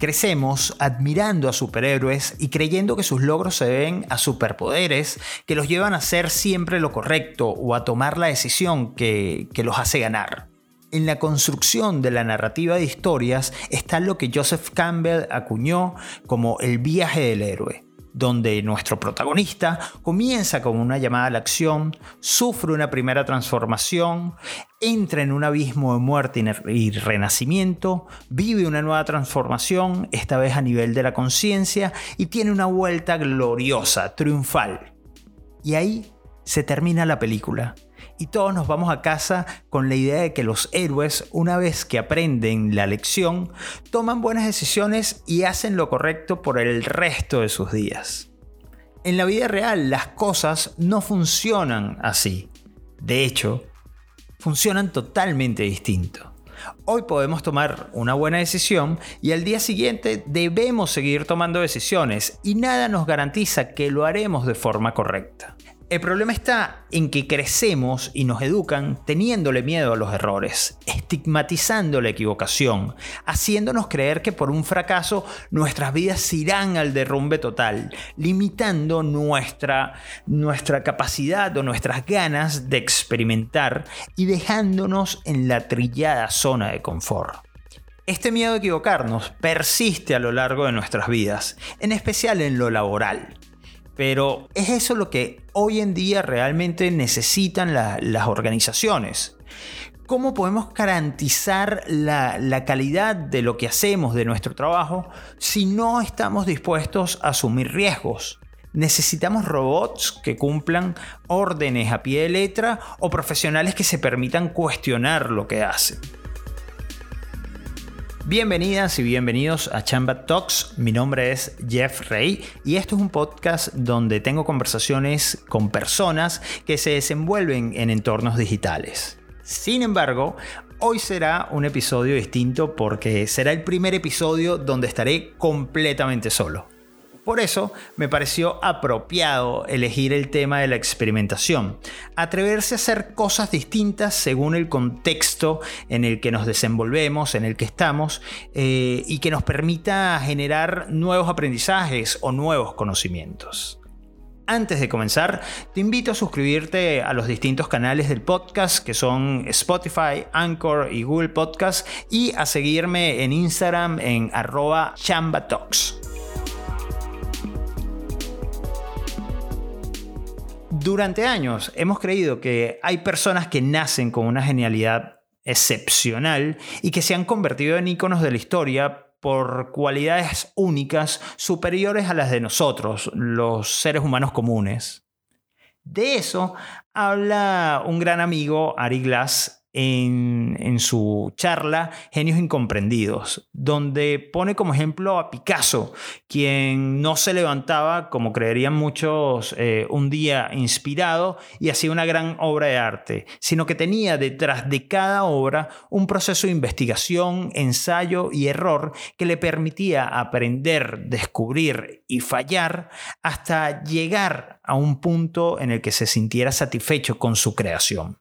Crecemos admirando a superhéroes y creyendo que sus logros se deben a superpoderes que los llevan a hacer siempre lo correcto o a tomar la decisión que, que los hace ganar. En la construcción de la narrativa de historias está lo que Joseph Campbell acuñó como el viaje del héroe donde nuestro protagonista comienza con una llamada a la acción, sufre una primera transformación, entra en un abismo de muerte y renacimiento, vive una nueva transformación, esta vez a nivel de la conciencia, y tiene una vuelta gloriosa, triunfal. Y ahí se termina la película y todos nos vamos a casa con la idea de que los héroes, una vez que aprenden la lección, toman buenas decisiones y hacen lo correcto por el resto de sus días. En la vida real las cosas no funcionan así. De hecho, funcionan totalmente distinto. Hoy podemos tomar una buena decisión y al día siguiente debemos seguir tomando decisiones y nada nos garantiza que lo haremos de forma correcta. El problema está en que crecemos y nos educan teniéndole miedo a los errores, estigmatizando la equivocación, haciéndonos creer que por un fracaso nuestras vidas irán al derrumbe total, limitando nuestra, nuestra capacidad o nuestras ganas de experimentar y dejándonos en la trillada zona de confort. Este miedo a equivocarnos persiste a lo largo de nuestras vidas, en especial en lo laboral. Pero ¿es eso lo que hoy en día realmente necesitan las organizaciones? ¿Cómo podemos garantizar la, la, calidad de lo que hacemos, de nuestro trabajo, si no estamos dispuestos a asumir riesgos? ¿Necesitamos robots que cumplan órdenes a pie de letra o profesionales que se permitan cuestionar lo que hacen? Bienvenidas y bienvenidos a Chamba Talks. Mi nombre es Jeff Rey y esto es un podcast donde tengo conversaciones con personas que se desenvuelven en entornos digitales. Sin embargo, hoy será un episodio distinto porque será el primer episodio donde estaré completamente solo. Por eso me pareció apropiado elegir el tema de la experimentación, atreverse a hacer cosas distintas según el contexto en el que nos desenvolvemos, en el que estamos, eh, y que nos permita generar nuevos aprendizajes o nuevos conocimientos. Antes de comenzar, te invito a suscribirte a los distintos canales del podcast que son Spotify, Anchor y Google Podcast y a seguirme en Instagram en arroba chambatox. Durante años hemos creído que hay personas que nacen con una genialidad excepcional y que se han convertido en íconos de la historia por cualidades únicas superiores a las de nosotros, los seres humanos comunes. De eso habla un gran amigo, Ari Glass, en, su charla Genios Incomprendidos, donde pone como ejemplo a Picasso, quien no se levantaba, como creerían muchos, eh, un día inspirado y hacía una gran obra de arte, sino que tenía detrás de cada obra un proceso de investigación, ensayo y error que le permitía aprender, descubrir y fallar hasta llegar a un punto en el que se sintiera satisfecho con su creación.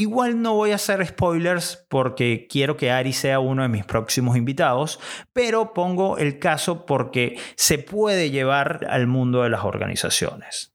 Igual no voy a hacer spoilers porque quiero que Ari sea uno de mis próximos invitados, pero pongo el caso porque se puede llevar al mundo de las organizaciones.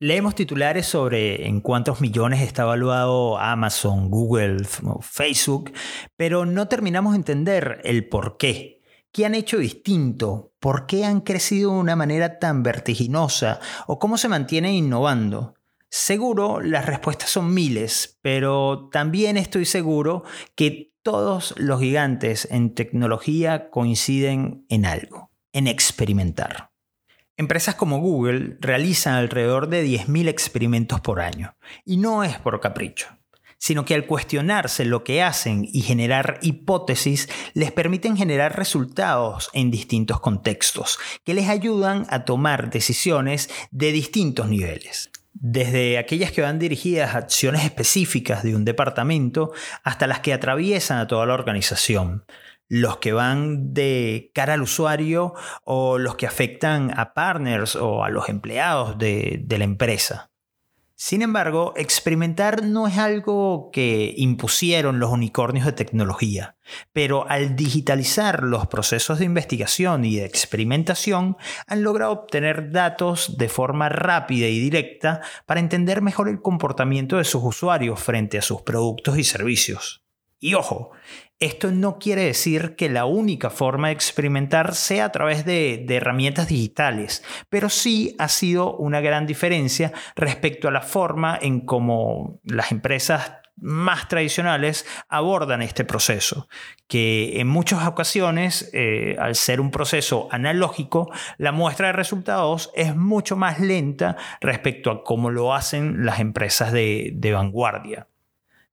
Leemos titulares sobre en cuántos millones está evaluado Amazon, Google, Facebook, pero no terminamos de entender el por qué. ¿Qué han hecho distinto? ¿Por qué han crecido de una manera tan vertiginosa? ¿O cómo se mantienen innovando? Seguro las respuestas son miles, pero también estoy seguro que todos los gigantes en tecnología coinciden en algo, en experimentar. Empresas como Google realizan alrededor de 10.000 experimentos por año, y no es por capricho, sino que al cuestionarse lo que hacen y generar hipótesis, les permiten generar resultados en distintos contextos, que les ayudan a tomar decisiones de distintos niveles desde aquellas que van dirigidas a acciones específicas de un departamento hasta las que atraviesan a toda la organización. Los que van de cara al usuario o los que afectan a partners o a los empleados de, la empresa. Sin embargo, experimentar no es algo que impusieron los unicornios de tecnología, pero al digitalizar los procesos de investigación y de experimentación, han logrado obtener datos de forma rápida y directa para entender mejor el comportamiento de sus usuarios frente a sus productos y servicios. Y ojo, esto no quiere decir que la única forma de experimentar sea a través de, herramientas digitales, pero sí ha sido una gran diferencia respecto a la forma en cómo las empresas más tradicionales abordan este proceso, que en muchas ocasiones, eh, al ser un proceso analógico, la muestra de resultados es mucho más lenta respecto a cómo lo hacen las empresas de vanguardia.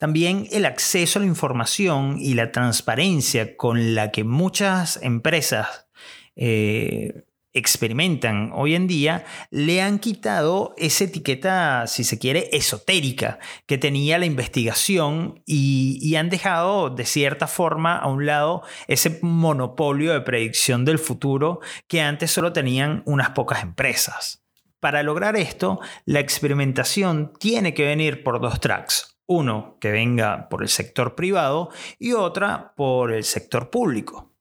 También el acceso a la información y la transparencia con la que muchas empresas eh, experimentan hoy en día le han quitado esa etiqueta, si se quiere, esotérica que tenía la investigación y, y, han dejado de cierta forma a un lado ese monopolio de predicción del futuro que antes solo tenían unas pocas empresas. Para lograr esto, la experimentación tiene que venir por dos tracks. Uno que venga por el sector privado y otra por el sector público.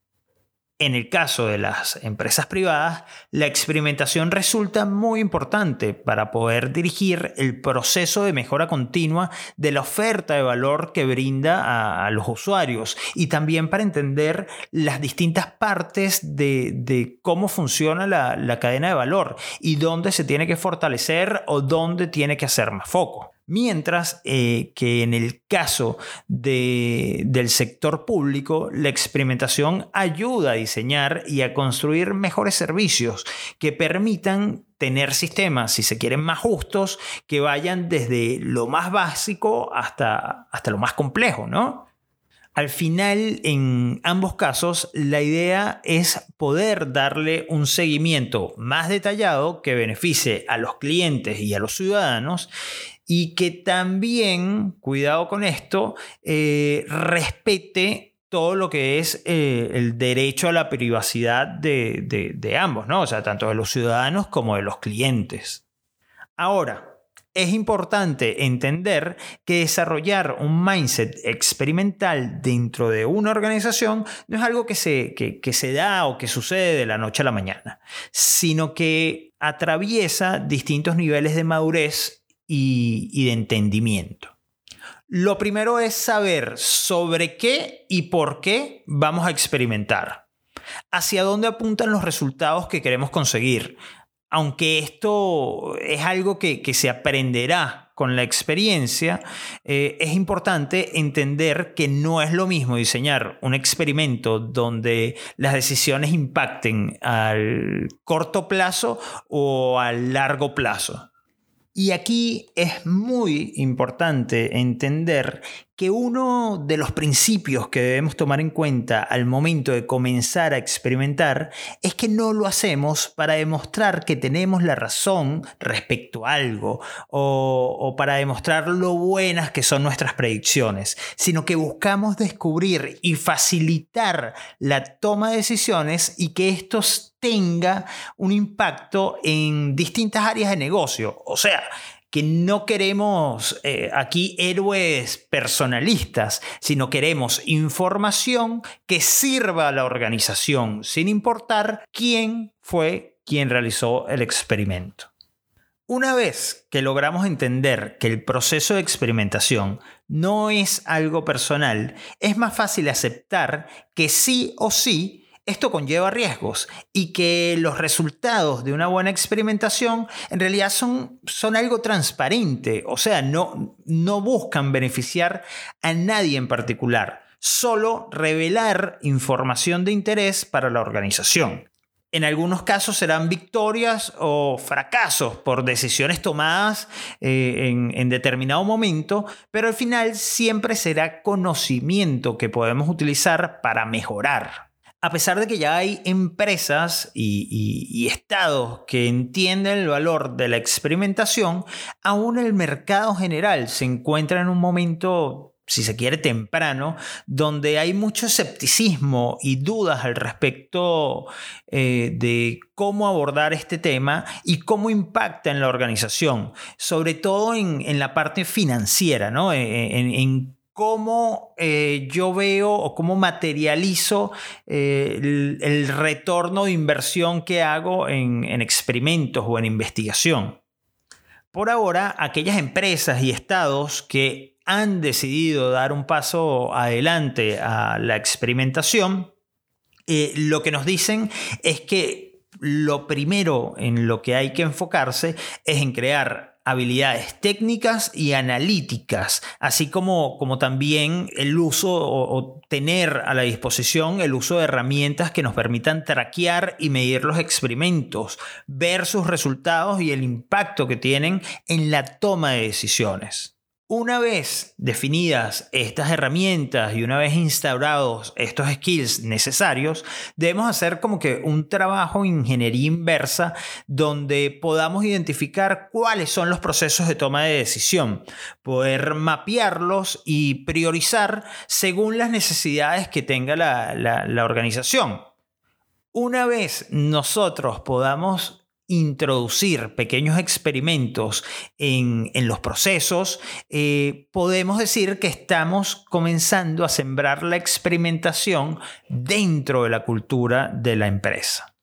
En el caso de las empresas privadas, la experimentación resulta muy importante para poder dirigir el proceso de mejora continua de la oferta de valor que brinda a, los usuarios y también para entender las distintas partes de, cómo funciona la, la cadena de valor y dónde se tiene que fortalecer o dónde tiene que hacer más foco. Mientras eh, que en el caso del sector público, la experimentación ayuda a diseñar y a construir mejores servicios que permitan tener sistemas, si se quieren, más justos, que vayan desde lo más básico hasta, hasta lo más complejo, ¿no? Al final, en ambos casos, la idea es poder darle un seguimiento más detallado que beneficie a los clientes y a los ciudadanos y que también, cuidado con esto, eh, respete todo lo que es eh, el derecho a la privacidad de, de ambos, ¿no? O sea, tanto de los ciudadanos como de los clientes. Ahora, es importante entender que desarrollar un mindset experimental dentro de una organización no es algo que se, que, se da o que sucede de la noche a la mañana, sino que atraviesa distintos niveles de madurez y, de entendimiento. Lo primero es saber sobre qué y por qué vamos a experimentar. Hacia dónde apuntan los resultados que queremos conseguir aunque esto es algo que, se aprenderá con la experiencia, eh, es importante entender que no es lo mismo diseñar un experimento donde las decisiones impacten al corto plazo o al largo plazo. Y aquí es muy importante entender que uno de los principios que debemos tomar en cuenta al momento de comenzar a experimentar es que no lo hacemos para demostrar que tenemos la razón respecto a algo o, para demostrar lo buenas que son nuestras predicciones, sino que buscamos descubrir y facilitar la toma de decisiones y que estos tenga un impacto en distintas áreas de negocio. O sea, que no queremos eh, aquí héroes personalistas, sino queremos información que sirva a la organización, sin importar quién fue quien realizó el experimento. Una vez que logramos entender que el proceso de experimentación no es algo personal, es más fácil aceptar que sí o sí esto conlleva riesgos y que los resultados de una buena experimentación en realidad son, son algo transparente, o sea, no, no buscan beneficiar a nadie en particular, solo revelar información de interés para la organización. En algunos casos serán victorias o fracasos por decisiones tomadas eh, en, en, determinado momento, pero al final siempre será conocimiento que podemos utilizar para mejorar a pesar de que ya hay empresas y, estados que entienden el valor de la experimentación, aún el mercado general se encuentra en un momento si se quiere, temprano, donde hay mucho escepticismo y dudas al respecto eh, de cómo abordar este tema y cómo impacta en la organización, sobre todo en, la parte financiera, ¿no? en, cómo eh, yo veo o cómo materializo eh, el, retorno de inversión que hago en experimentos o en investigación. Por ahora, aquellas empresas y estados que han decidido dar un paso adelante a la experimentación, eh, lo que nos dicen es que lo primero en lo que hay que enfocarse es en crear habilidades técnicas y analíticas, así como, como también el uso o, tener a la disposición el uso de herramientas que nos permitan traquear y medir los experimentos, ver sus resultados y el impacto que tienen en la toma de decisiones. Una vez definidas estas herramientas y una vez instaurados estos skills necesarios, debemos hacer como que un trabajo ingeniería inversa donde podamos identificar cuáles son los procesos de toma de decisión, poder mapearlos y priorizar según las necesidades que tenga la, la organización. Una vez nosotros podamos introducir pequeños experimentos en, los procesos, eh, podemos decir que estamos comenzando a sembrar la experimentación dentro de la cultura de la empresa.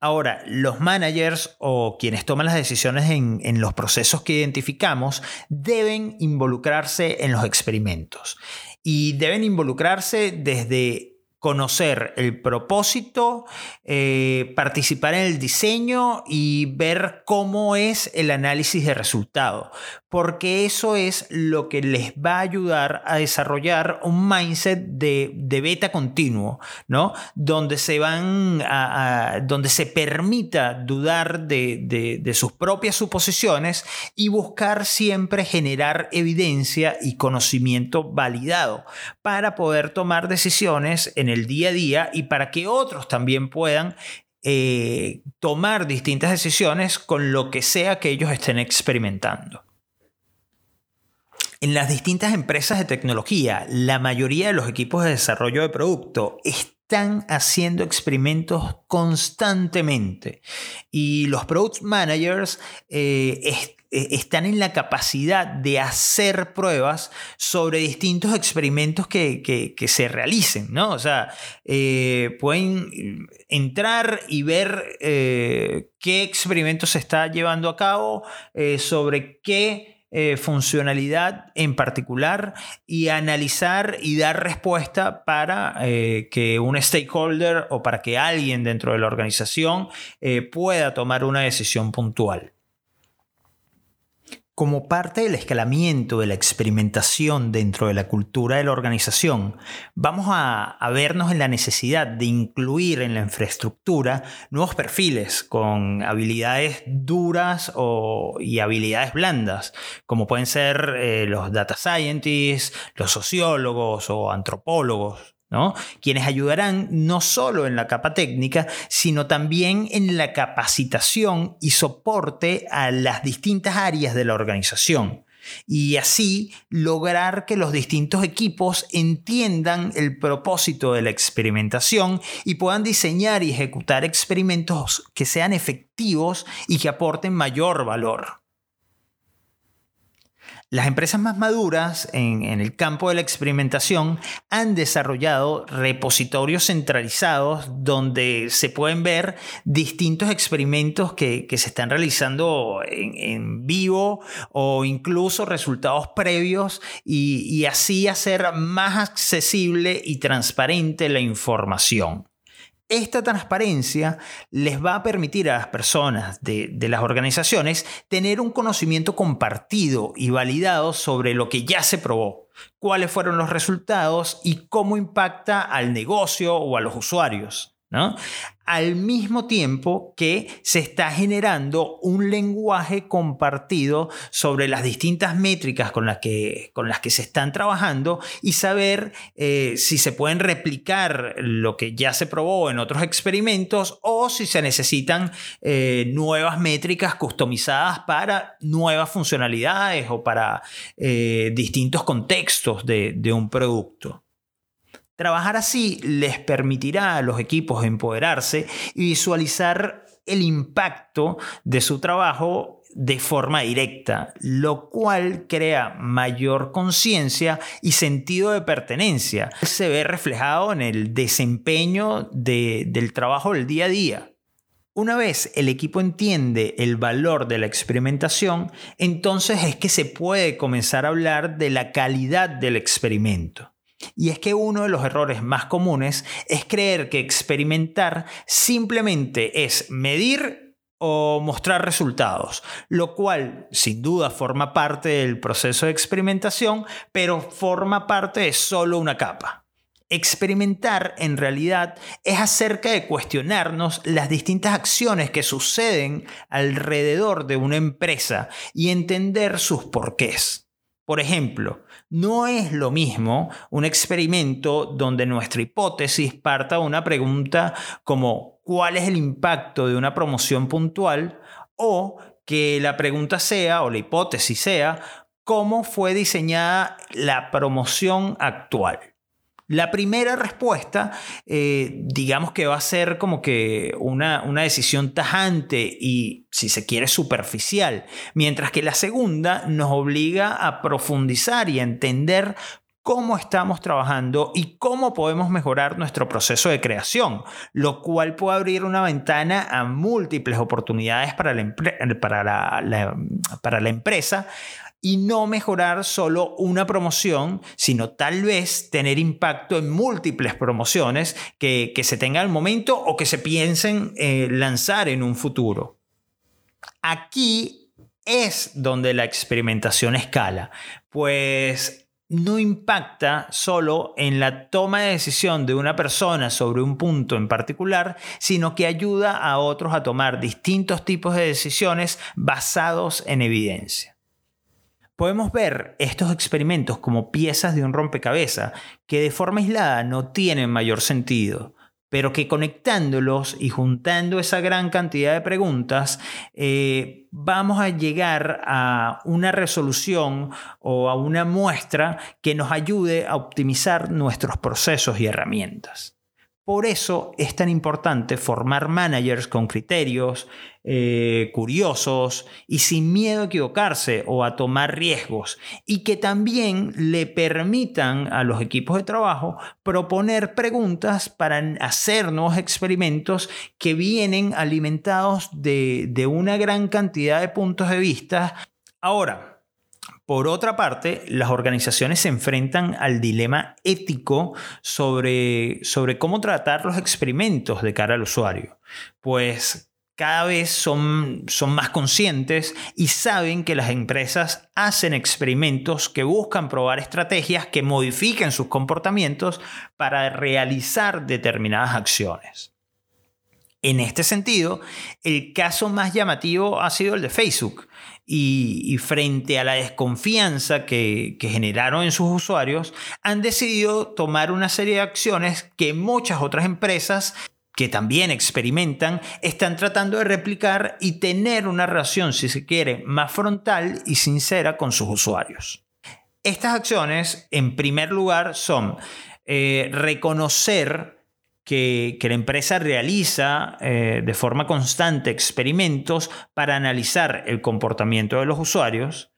Ahora, los managers o quienes toman las decisiones en, en, los procesos que identificamos deben involucrarse en los experimentos y deben involucrarse desde conocer el propósito, eh, participar en el diseño y ver cómo es el análisis de resultado, porque eso es lo que les va a ayudar a desarrollar un mindset de, beta continuo, ¿no? Donde se van a, donde se permita dudar de, de sus propias suposiciones y buscar siempre generar evidencia y conocimiento validado para poder tomar decisiones en el día a día y para que otros también puedan eh, tomar distintas decisiones con lo que sea que ellos estén experimentando. En las distintas empresas de tecnología, la mayoría de los equipos de desarrollo de producto están haciendo experimentos constantemente y los product managers eh, eh, están en la capacidad de hacer pruebas sobre distintos experimentos que, se realicen, ¿no? O sea, eh, pueden entrar y ver eh, qué experimento se está llevando a cabo, sobre qué funcionalidad en particular y analizar y dar respuesta para que un stakeholder o para que alguien dentro de la organización pueda tomar una decisión puntual. Como parte del escalamiento de la experimentación dentro de la cultura de la organización, vamos a, vernos en la necesidad de incluir en la infraestructura nuevos perfiles con habilidades duras y habilidades blandas, como pueden ser eh, los data scientists, los sociólogos o antropólogos. Quienes ayudarán no solo en la capa técnica, sino también en la capacitación y soporte a las distintas áreas de la organización. Y así lograr que los distintos equipos entiendan el propósito de la experimentación y puedan diseñar y ejecutar experimentos que sean efectivos y que aporten mayor valor. Las empresas más maduras en, el campo de la experimentación han desarrollado repositorios centralizados donde se pueden ver distintos experimentos que, se están realizando en, vivo o incluso resultados previos y así hacer más accesible y transparente la información. Esta transparencia les va a permitir a las personas de, las organizaciones tener un conocimiento compartido y validado sobre lo que ya se probó, cuáles fueron los resultados y cómo impacta al negocio o a los usuarios. Al mismo tiempo que se está generando un lenguaje compartido sobre las distintas métricas con las que, con las que se están trabajando y saber eh, si se pueden replicar lo que ya se probó en otros experimentos o si se necesitan eh, nuevas métricas customizadas para nuevas funcionalidades o para eh, distintos contextos de un producto. Trabajar así les permitirá a los equipos empoderarse y visualizar el impacto de su trabajo de forma directa, lo cual crea mayor conciencia y sentido de pertenencia. Se ve reflejado en el desempeño del trabajo del día a día. Una vez el equipo entiende el valor de la experimentación, entonces es que se puede comenzar a hablar de la calidad del experimento. Y es que uno de los errores más comunes es creer que experimentar simplemente es medir o mostrar resultados, lo cual sin duda forma parte del proceso de experimentación, pero forma parte de solo una capa. Experimentar en realidad es acerca de cuestionarnos las distintas acciones que suceden alrededor de una empresa y entender sus porqués. Por ejemplo, no es lo mismo un experimento donde nuestra hipótesis parta una pregunta como ¿cuál es el impacto de una promoción puntual? o que la pregunta sea o la hipótesis sea ¿cómo fue diseñada la promoción actual? La primera respuesta, eh, digamos que va a ser como que una, una, decisión tajante y, si se quiere, superficial, mientras que la segunda nos obliga a profundizar y a entender cómo estamos trabajando y cómo podemos mejorar nuestro proceso de creación, lo cual puede abrir una ventana a múltiples oportunidades para la, para para la empresa y no mejorar solo una promoción, sino tal vez tener impacto en múltiples promociones que, se tengan al momento o que se piensen eh, lanzar en un futuro. Aquí es donde la experimentación escala, pues no impacta solo en la toma de decisión de una persona sobre un punto en particular, sino que ayuda a otros a tomar distintos tipos de decisiones basados en evidencia. Podemos ver estos experimentos como piezas de un rompecabezas que de forma aislada no tienen mayor sentido, pero que conectándolos y juntando esa gran cantidad de preguntas, eh, vamos a llegar a una resolución o a una muestra que nos ayude a optimizar nuestros procesos y herramientas. Por eso es tan importante formar managers con criterios, eh, curiosos y sin miedo a equivocarse o a tomar riesgos y que también le permitan a los equipos de trabajo proponer preguntas para hacer nuevos experimentos que vienen alimentados de, de una gran cantidad de puntos de vista. Ahora, por otra parte, las organizaciones se enfrentan al dilema ético sobre, sobre cómo tratar los experimentos de cara al usuario. Pues cada vez son, son, más conscientes y saben que las empresas hacen experimentos que buscan probar estrategias que modifiquen sus comportamientos para realizar determinadas acciones. En este sentido, el caso más llamativo ha sido el de Facebook, y, frente a la desconfianza que, generaron en sus usuarios, han decidido tomar una serie de acciones que muchas otras empresas que también experimentan, están tratando de replicar y tener una relación, si se quiere, más frontal y sincera con sus usuarios. Estas acciones, en primer lugar, son eh, reconocer que, la empresa realiza eh, de forma constante experimentos para analizar el comportamiento de los usuarios,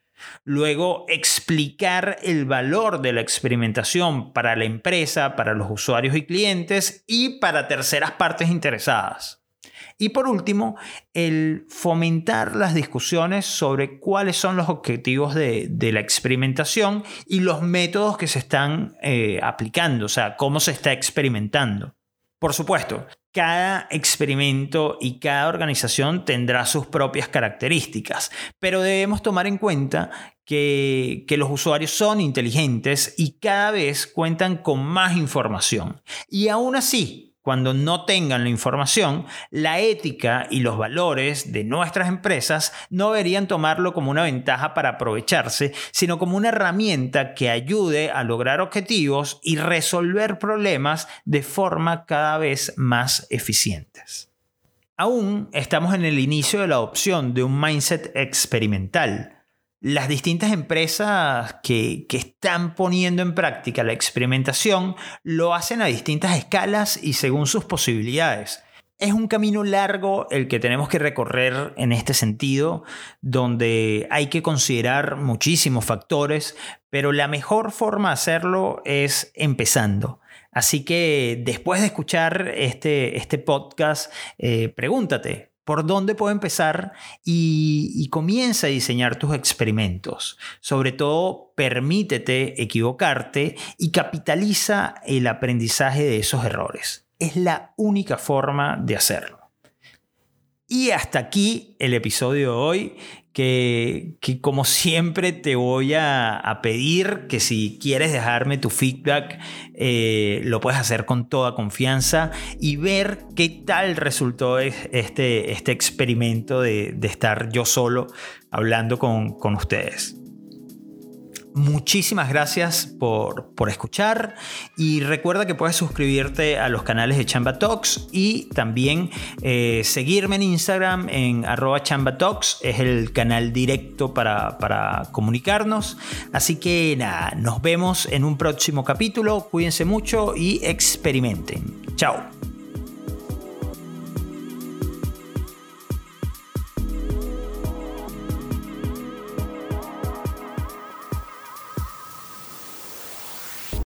luego explicar el valor de la experimentación para la empresa, para los usuarios y clientes y para terceras partes interesadas. Y por último, el fomentar las discusiones sobre cuáles son los objetivos de, la experimentación y los métodos que se están eh, aplicando, o sea, cómo se está experimentando. Por supuesto, cada experimento y cada organización tendrá sus propias características, pero debemos tomar en cuenta que, los usuarios son inteligentes y cada vez cuentan con más información. Y aún así, cuando no tengan la información, la ética y los valores de nuestras empresas no deberían tomarlo como una ventaja para aprovecharse, sino como una herramienta que ayude a lograr objetivos y resolver problemas de forma cada vez más eficientes. Aún estamos en el inicio de la adopción de un mindset experimental las distintas empresas que, están poniendo en práctica la experimentación lo hacen a distintas escalas y según sus posibilidades. Es un camino largo el que tenemos que recorrer en este sentido, donde hay que considerar muchísimos factores, pero la mejor forma de hacerlo es empezando. Así que después de escuchar este, este podcast, eh, pregúntate, por dónde puedo empezar y, comienza a diseñar tus experimentos. Sobre todo, permítete equivocarte y capitaliza el aprendizaje de esos errores. Es la única forma de hacerlo. Y hasta aquí el episodio de hoy que, como siempre te voy a, pedir que si quieres dejarme tu feedback, eh, lo puedes hacer con toda confianza y ver qué tal resultó este, este experimento de, estar yo solo hablando con, con ustedes. Muchísimas gracias por, escuchar y recuerda que puedes suscribirte a los canales de Chamba Talks y también eh, seguirme en Instagram en arroba Chamba es el canal directo para, para comunicarnos. Así que nada, nos vemos en un próximo capítulo, cuídense mucho y experimenten. Chao.